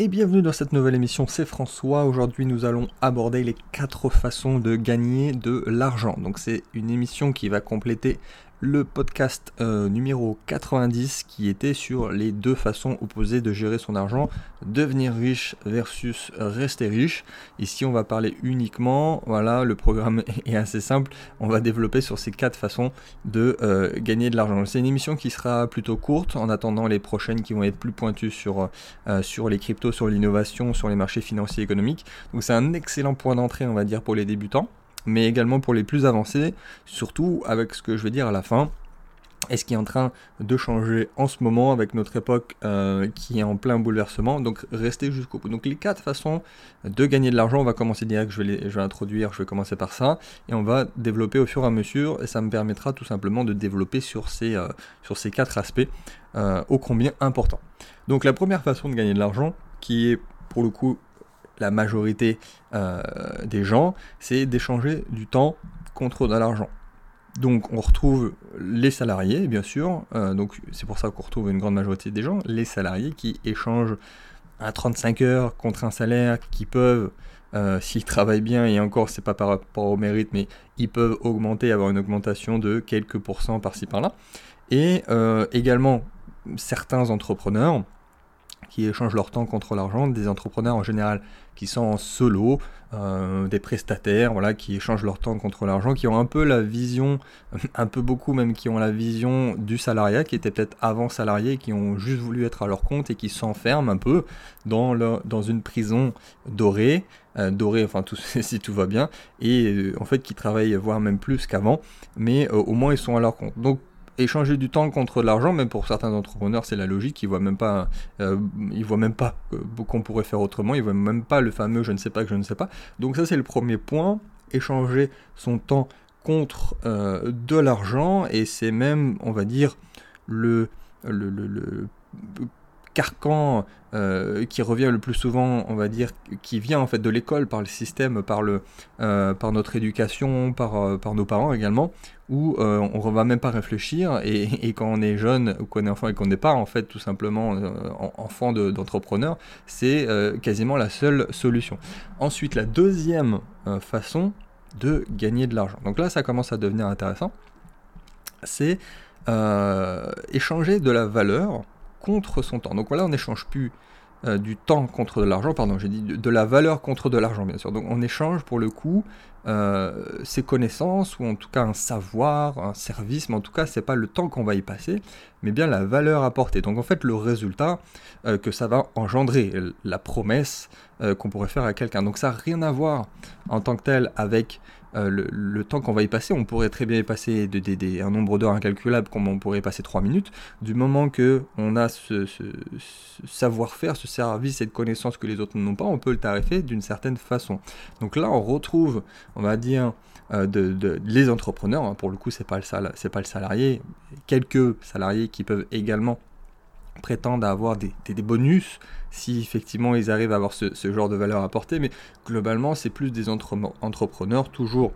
et bienvenue dans cette nouvelle émission, c'est François. Aujourd'hui nous allons aborder les quatre façons de gagner de l'argent. Donc c'est une émission qui va compléter le podcast euh, numéro 90 qui était sur les deux façons opposées de gérer son argent, devenir riche versus rester riche. Ici on va parler uniquement, voilà, le programme est assez simple, on va développer sur ces quatre façons de euh, gagner de l'argent. C'est une émission qui sera plutôt courte en attendant les prochaines qui vont être plus pointues sur, euh, sur les cryptos, sur l'innovation, sur les marchés financiers économiques. Donc c'est un excellent point d'entrée on va dire pour les débutants mais également pour les plus avancés, surtout avec ce que je vais dire à la fin, et ce qui est en train de changer en ce moment avec notre époque euh, qui est en plein bouleversement. Donc restez jusqu'au bout. Donc les quatre façons de gagner de l'argent, on va commencer direct, je vais, je vais introduire, je vais commencer par ça, et on va développer au fur et à mesure, et ça me permettra tout simplement de développer sur ces, euh, quatre aspects euh, ô combien importants. Donc la première façon de gagner de l'argent, qui est pour le coup la majorité euh, des gens, c'est d'échanger du temps contre de l'argent. Donc on retrouve les salariés, bien sûr, euh, donc c'est pour ça qu'on retrouve une grande majorité des gens, les salariés qui échangent à 35 heures contre un salaire qui peuvent, euh, s'ils travaillent bien, et encore c'est pas par rapport au mérite, mais ils peuvent augmenter, avoir une augmentation de quelques pourcents par-ci par-là. Et également certains entrepreneurs qui échangent leur temps contre l'argent, des entrepreneurs en général qui sont en solo, euh, des prestataires, voilà, qui échangent leur temps contre l'argent, qui ont un peu la vision, un peu beaucoup même, qui ont la vision du salariat, qui était peut-être avant salarié, qui ont juste voulu être à leur compte et qui s'enferment un peu dans, dans une prison dorée, euh, dorée, enfin tout, si tout va bien, et euh, en fait qui travaillent voire même plus qu'avant, mais au moins ils sont à leur compte. Donc échanger du temps contre de l'argent, même pour certains entrepreneurs, c'est la logique. Ils voient même pas, euh, ils voient même pas qu'on pourrait faire autrement. Ils voient même pas le fameux je ne sais pas que je ne sais pas. Donc ça c'est le premier point. Échanger son temps contre euh, de l'argent et c'est même, on va dire, le, le, le, le carcan euh, qui revient le plus souvent, on va dire, qui vient en fait de l'école, par le système, par, le, euh, par notre éducation, par, euh, par nos parents également, où on ne va même pas réfléchir, et, quand on est jeune, ou qu'on est enfant et qu'on n'est pas en fait tout simplement enfant d'entrepreneur, c'est quasiment la seule solution. Ensuite, la deuxième façon de gagner de l'argent. Donc là, ça commence à devenir intéressant. C'est échanger de la valeur contre son temps. Donc voilà, on n'échange plus euh, du temps contre de l'argent, pardon, j'ai dit de, la valeur contre de l'argent, bien sûr. Donc on échange pour le coup euh, ses connaissances, ou en tout cas un savoir, un service, mais en tout cas, c'est pas le temps qu'on va y passer, mais bien la valeur apportée. Donc en fait, le résultat euh, que ça va engendrer, la promesse qu'on pourrait faire à quelqu'un. Donc ça n'a rien à voir en tant que tel avec euh, le, temps qu'on va y passer, on pourrait très bien y passer un nombre d'heures incalculable comme on pourrait y passer 3 minutes, du moment que on a ce, savoir-faire, ce service, cette connaissance que les autres n'ont pas, on peut le tarifer d'une certaine façon. Donc là, on retrouve, on va dire, euh, de, les entrepreneurs, hein, pour le coup, c'est pas pas le salarié, quelques salariés qui peuvent également prétendent avoir des, bonus si effectivement ils arrivent à avoir ce, genre de valeur apportée, mais globalement c'est plus des entrepreneurs toujours.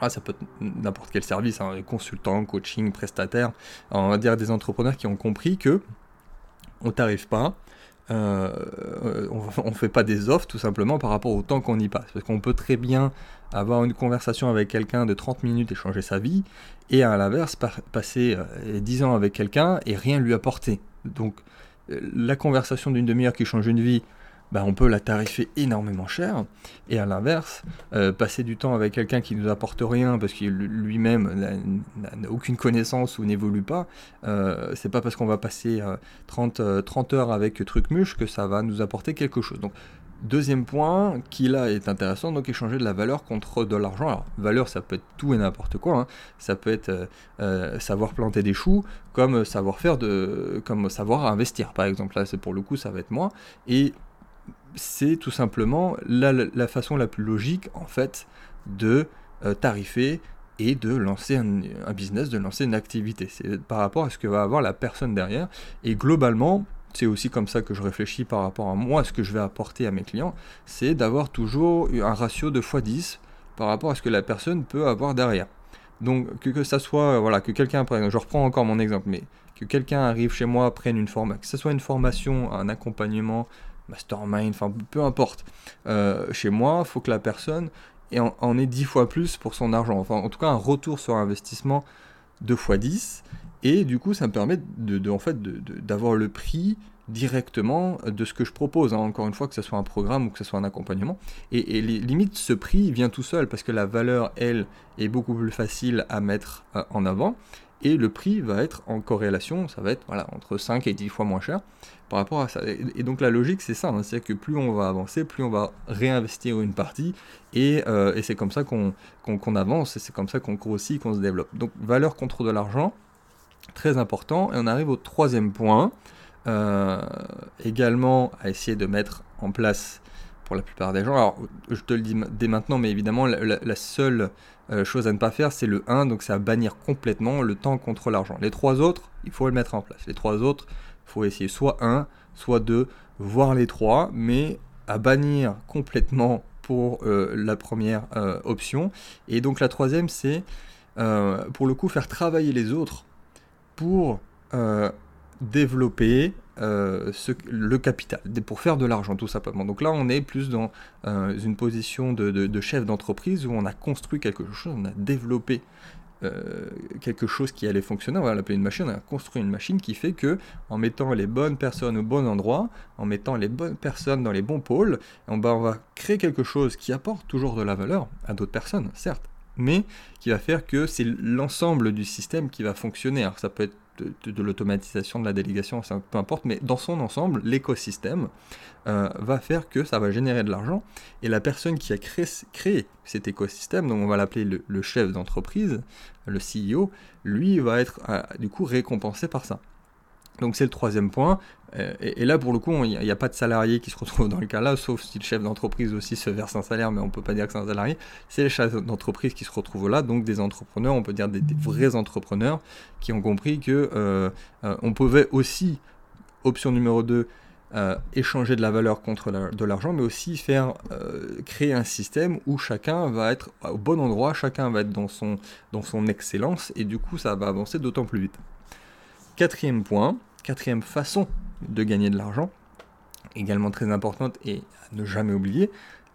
Ah, ça peut être n'importe quel service, hein, consultant, coaching, prestataire, on va dire des entrepreneurs qui ont compris que on t'arrive pas, euh, on ne fait pas des offres tout simplement par rapport au temps qu'on y passe. Parce qu'on peut très bien avoir une conversation avec quelqu'un de 30 minutes et changer sa vie, et à l'inverse, passer 10 euh, ans avec quelqu'un et rien lui apporter. Donc euh, la conversation d'une demi-heure qui change une vie, bah, on peut la tarifer énormément cher. Et à l'inverse, euh, passer du temps avec quelqu'un qui nous apporte rien parce qu'il lui-même n'a aucune connaissance ou n'évolue pas, euh, c'est pas parce qu'on va passer 30, 30 heures avec Trucmuche que ça va nous apporter quelque chose. Donc Deuxième point qui là est intéressant, donc échanger de la valeur contre de l'argent. Alors valeur ça peut être tout et n'importe quoi, hein. ça peut être euh, euh, savoir planter des choux, comme savoir faire de, comme savoir investir par exemple. Là c'est pour le coup ça va être moi. Et c'est tout simplement la, façon la plus logique en fait de euh, tarifer et de lancer un, business, de lancer une activité. C'est par rapport à ce que va avoir la personne derrière. Et globalement, c'est aussi comme ça que je réfléchis par rapport à moi, ce que je vais apporter à mes clients, c'est d'avoir toujours un ratio de x10 par rapport à ce que la personne peut avoir derrière. Donc que, que ça soit, voilà, que quelqu'un prenne, je reprends encore mon exemple, mais que quelqu'un arrive chez moi, prenne une formation, que ce soit une formation, un accompagnement, mastermind, enfin peu importe. chez moi, il faut que la personne en, ait 10 fois plus pour son argent. Enfin, en tout cas, un retour sur investissement 2 fois 10. Et du coup, ça me permet de, en fait, d'avoir le prix directement de ce que je propose. Hein. Encore une fois, que ce soit un programme ou que ce soit un accompagnement. Et, limite, ce prix vient tout seul parce que la valeur, elle, est beaucoup plus facile à mettre euh, en avant. Et le prix va être en corrélation, ça va être voilà, entre 5 et 10 fois moins cher par rapport à ça. Et, donc la logique, c'est ça, hein. c'est-à-dire que plus on va avancer, plus on va réinvestir une partie, et, euh, c'est comme ça qu'on avance, et c'est comme ça qu'on grossit, qu'on se développe. Donc valeur contre de l'argent, très important. Et on arrive au troisième point, euh, également à essayer de mettre en place pour la plupart des gens. Alors, je te le dis dès maintenant, mais évidemment, la, seule euh, chose à ne pas faire, c'est le 1, donc c'est à bannir complètement le temps contre l'argent. Les trois autres, il faut le mettre en place. Les trois autres, il faut essayer soit 1, soit 2, voire les trois, mais à bannir complètement pour euh, la première option. Et donc la troisième, c'est pour le coup faire travailler les autres pour développer euh, le capital, pour faire de l'argent tout simplement. Donc là, on est plus dans euh, une position de, chef d'entreprise où on a construit quelque chose, on a développé euh, quelque chose qui allait fonctionner, on va l'appeler une machine, on a construit une machine qui fait que en mettant les bonnes personnes au bon endroit, en mettant les bonnes personnes dans les bons pôles, on va, on va créer quelque chose qui apporte toujours de la valeur à d'autres personnes, certes, mais qui va faire que c'est l'ensemble du système qui va fonctionner. Alors ça peut être de, l'automatisation, de la délégation, peu importe, mais dans son ensemble, l'écosystème euh, va faire que ça va générer de l'argent. Et la personne qui a créé, créé cet écosystème, donc on va l'appeler le, chef d'entreprise, le CEO, lui va être euh, du coup récompensé par ça. Donc c'est le troisième point. Euh, et, là, pour le coup, il n'y a, pas de salarié qui se retrouve dans le cas là, sauf si le chef d'entreprise aussi se verse un salaire, mais on ne peut pas dire que c'est un salarié. C'est les chefs d'entreprise qui se retrouvent là, donc des entrepreneurs, on peut dire des, vrais entrepreneurs, qui ont compris que euh, euh, on pouvait aussi, option numéro 2, échanger de la valeur contre de l'argent, mais aussi faire créer un système où chacun va être au bon endroit, chacun va être dans son, dans son excellence, et du coup, ça va avancer d'autant plus vite. Quatrième point, quatrième façon de gagner de l'argent, également très importante et à ne jamais oublier,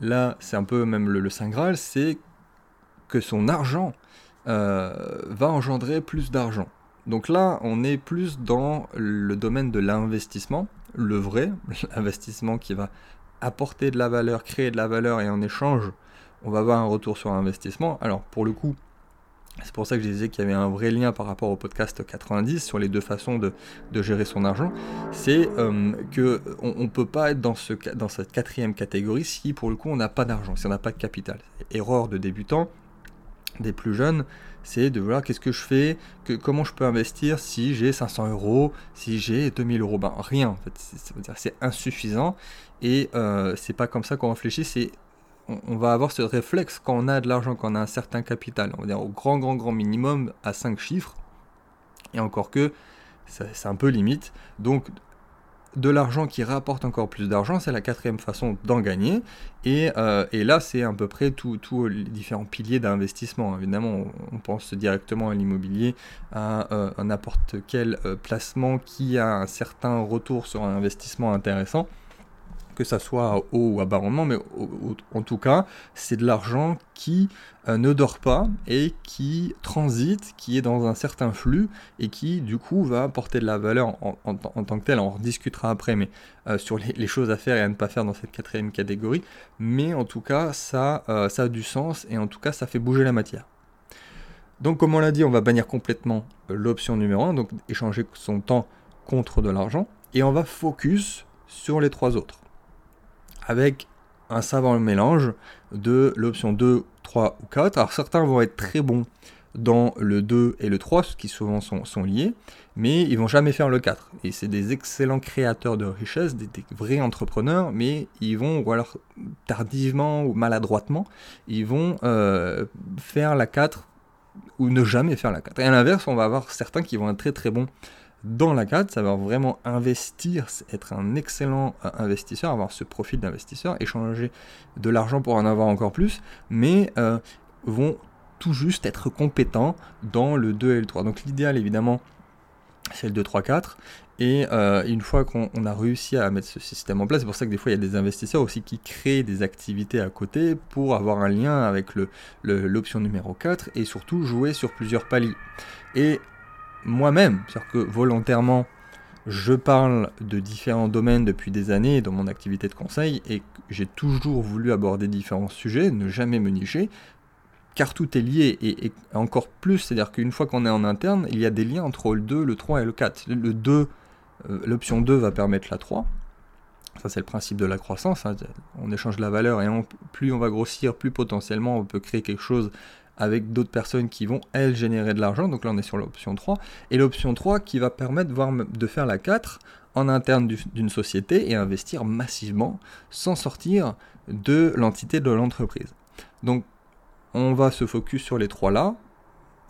là c'est un peu même le, Saint Graal, c'est que son argent euh, va engendrer plus d'argent. Donc là, on est plus dans le domaine de l'investissement, le vrai, l'investissement qui va apporter de la valeur, créer de la valeur et en échange, on va avoir un retour sur investissement. Alors pour le coup, c'est pour ça que je disais qu'il y avait un vrai lien par rapport au podcast 90 sur les deux façons de, gérer son argent. C'est euh, que on ne peut pas être dans, ce, dans cette quatrième catégorie si pour le coup on n'a pas d'argent, si on n'a pas de capital. Erreur de débutant, des plus jeunes, c'est de voir qu'est-ce que je fais, que, comment je peux investir si j'ai 500 euros, si j'ai 2000 euros. Ben rien c'est insuffisant et euh, c'est pas comme ça qu'on réfléchit, c'est on, va avoir ce réflexe quand on a de l'argent, quand on a un certain capital, on va dire au grand, grand, grand minimum à 5 chiffres, et encore que c'est un peu limite. Donc, de l'argent qui rapporte encore plus d'argent, c'est la quatrième façon d'en gagner. Et, euh, là, c'est à peu près tous les différents piliers d'investissement. Évidemment, on, pense directement à l'immobilier, à, euh, n'importe quel euh, placement qui a un certain retour sur un investissement intéressant que ça soit à haut ou à bas rendement, mais en tout cas, c'est de l'argent qui euh, ne dort pas et qui transite, qui est dans un certain flux et qui, du coup, va apporter de la valeur en, tant que tel. On discutera après, mais euh, sur les, choses à faire et à ne pas faire dans cette quatrième catégorie. Mais en tout cas, ça, euh, ça a du sens et en tout cas, ça fait bouger la matière. Donc, comme on l'a dit, on va bannir complètement l'option numéro 1, donc échanger son temps contre de l'argent, et on va focus sur les trois autres avec un savant mélange de l'option 2, 3 ou 4. Alors certains vont être très bons dans le 2 et le 3, ce qui souvent sont, liés, mais ils vont jamais faire le 4. Et c'est des excellents créateurs de richesse, des, vrais entrepreneurs, mais ils vont, ou alors tardivement ou maladroitement, ils vont euh, faire la 4 ou ne jamais faire la 4. Et à l'inverse, on va avoir certains qui vont être très très bons dans la 4, ça va vraiment investir, être un excellent euh, investisseur, avoir ce profil d'investisseur, échanger de l'argent pour en avoir encore plus, mais euh, vont tout juste être compétents dans le 2 et le 3. Donc l'idéal évidemment c'est le 2, 3, 4. Et euh, une fois qu'on a réussi à mettre ce système en place, c'est pour ça que des fois il y a des investisseurs aussi qui créent des activités à côté pour avoir un lien avec l'option numéro 4 et surtout jouer sur plusieurs paliers. Et moi-même, c'est-à-dire que volontairement, je parle de différents domaines depuis des années dans mon activité de conseil et j'ai toujours voulu aborder différents sujets, ne jamais me nicher, car tout est lié et, encore plus, c'est-à-dire qu'une fois qu'on est en interne, il y a des liens entre le 2, le 3 et le 4. Le 2 euh, l'option 2 va permettre la 3. Ça, c'est le principe de la croissance. Hein. On échange la valeur et plus on va grossir, plus potentiellement on peut créer quelque chose avec d'autres personnes qui vont, elles, générer de l'argent. Donc là, on est sur l'option 3. Et l'option 3 qui va permettre de faire la 4 en interne d'une société et investir massivement sans sortir de l'entité de l'entreprise. Donc, on va se focus sur les trois là.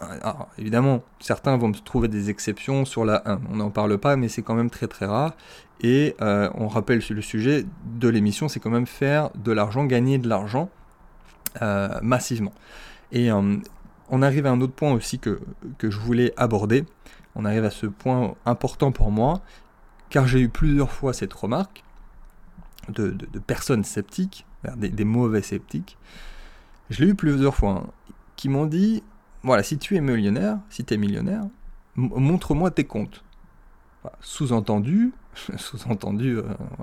Alors, évidemment, certains vont trouver des exceptions sur la 1. On n'en parle pas, mais c'est quand même très très rare. Et euh, on rappelle le sujet de l'émission, c'est quand même faire de l'argent, gagner de l'argent euh, massivement. Et euh, on arrive à un autre point aussi que, que je voulais aborder. On arrive à ce point important pour moi, car j'ai eu plusieurs fois cette remarque de, personnes sceptiques, des, des, mauvais sceptiques. Je l'ai eu plusieurs fois, hein, qui m'ont dit voilà, si tu es millionnaire, si tu es millionnaire, montre-moi tes comptes. Sous-entendu, sous-entendu,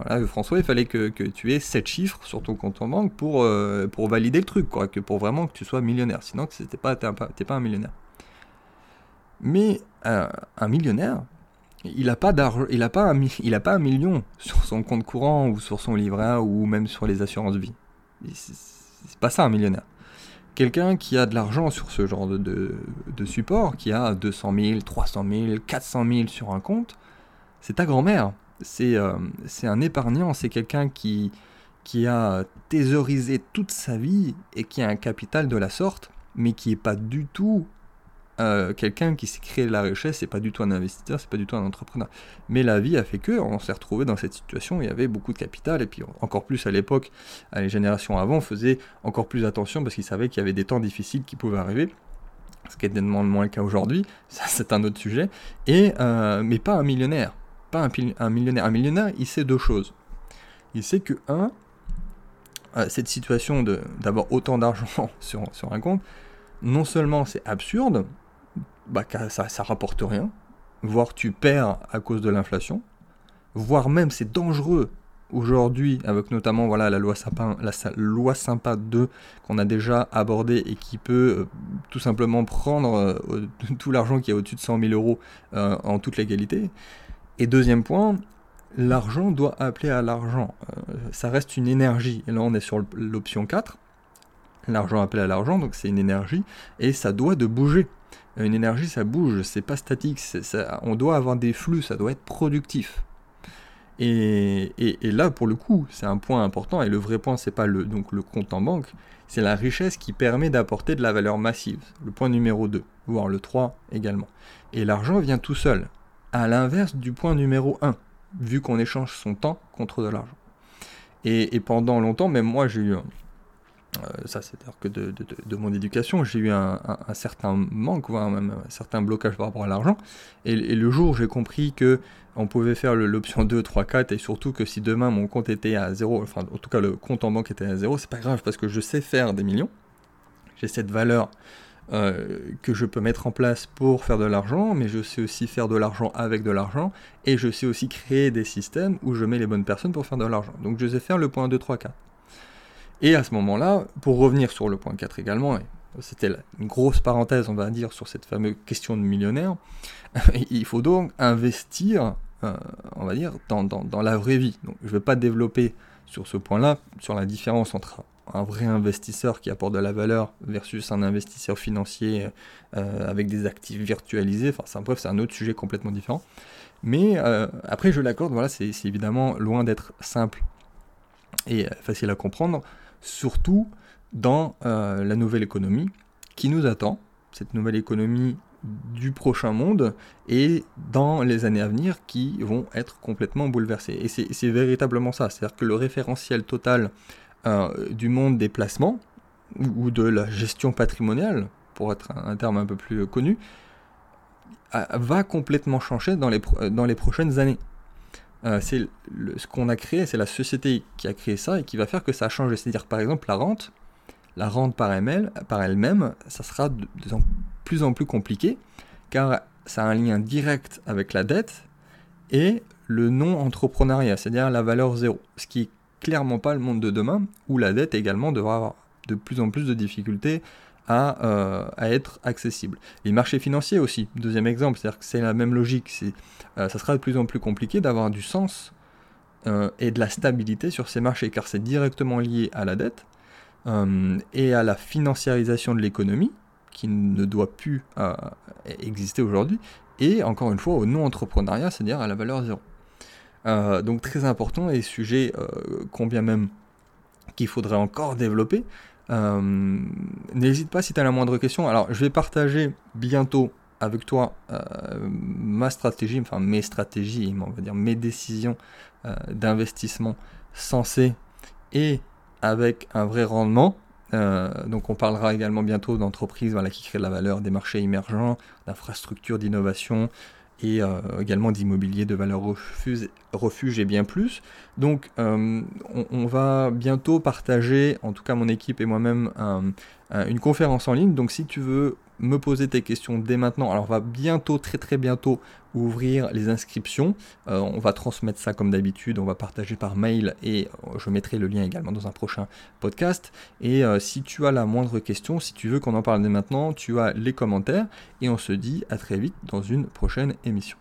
euh, François, il fallait que, tu aies 7 chiffres sur ton compte en banque pour, euh, pour valider le truc, quoi, que pour vraiment que tu sois millionnaire. Sinon, tu n'es pas, pas, un millionnaire. Mais euh, un millionnaire, il n'a pas, a pas, un, a pas un million sur son compte courant ou sur son livret ou même sur les assurances vie. C'est pas ça un millionnaire. Quelqu'un qui a de l'argent sur ce genre de, support, qui a 200 000, 300 000, 400 000 sur un compte, c'est ta grand-mère. C'est euh, un épargnant, c'est quelqu'un qui, a thésaurisé toute sa vie et qui a un capital de la sorte, mais qui n'est pas du tout euh, quelqu'un qui s'est créé la richesse, c'est pas du tout un investisseur, c'est pas du tout un entrepreneur. Mais la vie a fait que on s'est retrouvé dans cette situation, il y avait beaucoup de capital, et puis encore plus à l'époque, les générations avant faisaient encore plus attention parce qu'ils savaient qu'il y avait des temps difficiles qui pouvaient arriver. Ce qui est moins le cas aujourd'hui, ça c'est un autre sujet. Et, euh, mais pas un millionnaire. Pas un, millionnaire. Un millionnaire, il sait deux choses. Il sait que, un, euh, cette situation d'avoir autant d'argent sur, un compte, non seulement c'est absurde, bah, ça, ça rapporte rien, voire tu perds à cause de l'inflation, voire même c'est dangereux aujourd'hui avec notamment voilà la loi la loi Sympa 2 qu'on a déjà abordée et qui peut euh, tout simplement prendre euh, tout l'argent qui est au-dessus de 100 000 euros en toute légalité. Et deuxième point, l'argent doit appeler à l'argent. ça reste une énergie. Et là on est sur l'option 4. L'argent appelle à l'argent, donc c'est une énergie et ça doit de bouger. Une énergie, ça bouge, c'est pas statique. on doit avoir des flux, ça doit être productif. Et, là, pour le coup, c'est un point important. Et le vrai point, c'est pas le, donc le compte en banque, c'est la richesse qui permet d'apporter de la valeur massive. Le point numéro 2, voire le 3 également. Et l'argent vient tout seul, à l'inverse du point numéro 1, vu qu'on échange son temps contre de l'argent. Et, et, pendant longtemps, même moi, j'ai eu euh, ça, c'est-à-dire que de, mon éducation, j'ai eu un, certain manque, voire même un certain blocage par rapport à l'argent. Et, le jour où j'ai compris que on pouvait faire l'option 2, 3, 4, et surtout que si demain mon compte était à zéro, enfin en tout cas le compte en banque était à zéro, c'est pas grave parce que je sais faire des millions. J'ai cette valeur euh, que je peux mettre en place pour faire de l'argent, mais je sais aussi faire de l'argent avec de l'argent, et je sais aussi créer des systèmes où je mets les bonnes personnes pour faire de l'argent. Donc je sais faire le point 2, 3, 4. Et à ce moment-là, pour revenir sur le point 4 également, c'était une grosse parenthèse, on va dire, sur cette fameuse question de millionnaire, il faut donc investir, euh, on va dire, dans, la vraie vie. Donc, je ne vais pas développer sur ce point-là, sur la différence entre un vrai investisseur qui apporte de la valeur versus un investisseur financier euh, avec des actifs virtualisés. Enfin, bref, c'est un autre sujet complètement différent. Mais euh, après, je l'accorde, voilà, c'est évidemment loin d'être simple et facile à comprendre surtout dans euh, la nouvelle économie qui nous attend, cette nouvelle économie du prochain monde et dans les années à venir qui vont être complètement bouleversées. Et c'est véritablement ça, c'est-à-dire que le référentiel total euh, du monde des placements ou de la gestion patrimoniale, pour être un terme un peu plus connu, va complètement changer dans les, dans les prochaines années. c'est ce qu'on a créé, c'est la société qui a créé ça et qui va faire que ça a changé. C'est-à-dire par exemple la rente, la rente par elle-même, par elle-même ça sera de, plus en plus compliqué car ça a un lien direct avec la dette et le non-entrepreneuriat, c'est-à-dire la valeur zéro, ce qui clairement pas le monde de demain, où la dette également devra avoir de plus en plus de difficultés à, euh, être accessible. Les marchés financiers aussi, deuxième exemple, c'est-à-dire que c'est la même logique, euh, ça sera de plus en plus compliqué d'avoir du sens euh, et de la stabilité sur ces marchés, car c'est directement lié à la dette et à la financiarisation de l'économie, qui ne doit plus exister aujourd'hui, et encore une fois au non-entrepreneuriat, c'est-à-dire à la valeur zéro. Euh, donc très important et sujet euh, combien même qu'il faudrait encore développer. Euh, n'hésite pas si tu as la moindre question. Alors je vais partager bientôt avec toi ma stratégie, enfin mes stratégies, on va dire mes décisions d'investissement sensées et avec un vrai rendement. donc on parlera également bientôt d'entreprises voilà, qui créent de la valeur, des marchés émergents, d'infrastructures, d'innovation, et euh, également d'immobilier de valeur refuge, refuge, et bien plus. Donc euh, on, va bientôt partager, en tout cas mon équipe et moi-même, une conférence en ligne. Donc si tu veux me poser tes questions dès maintenant. Alors on va bientôt, très très bientôt, ouvrir les inscriptions. Euh, on va transmettre ça comme d'habitude, on va partager par mail et euh, je mettrai le lien également dans un prochain podcast. Et euh, si tu as la moindre question, si tu veux qu'on en parle dès maintenant, tu as les commentaires et on se dit à très vite dans une prochaine émission.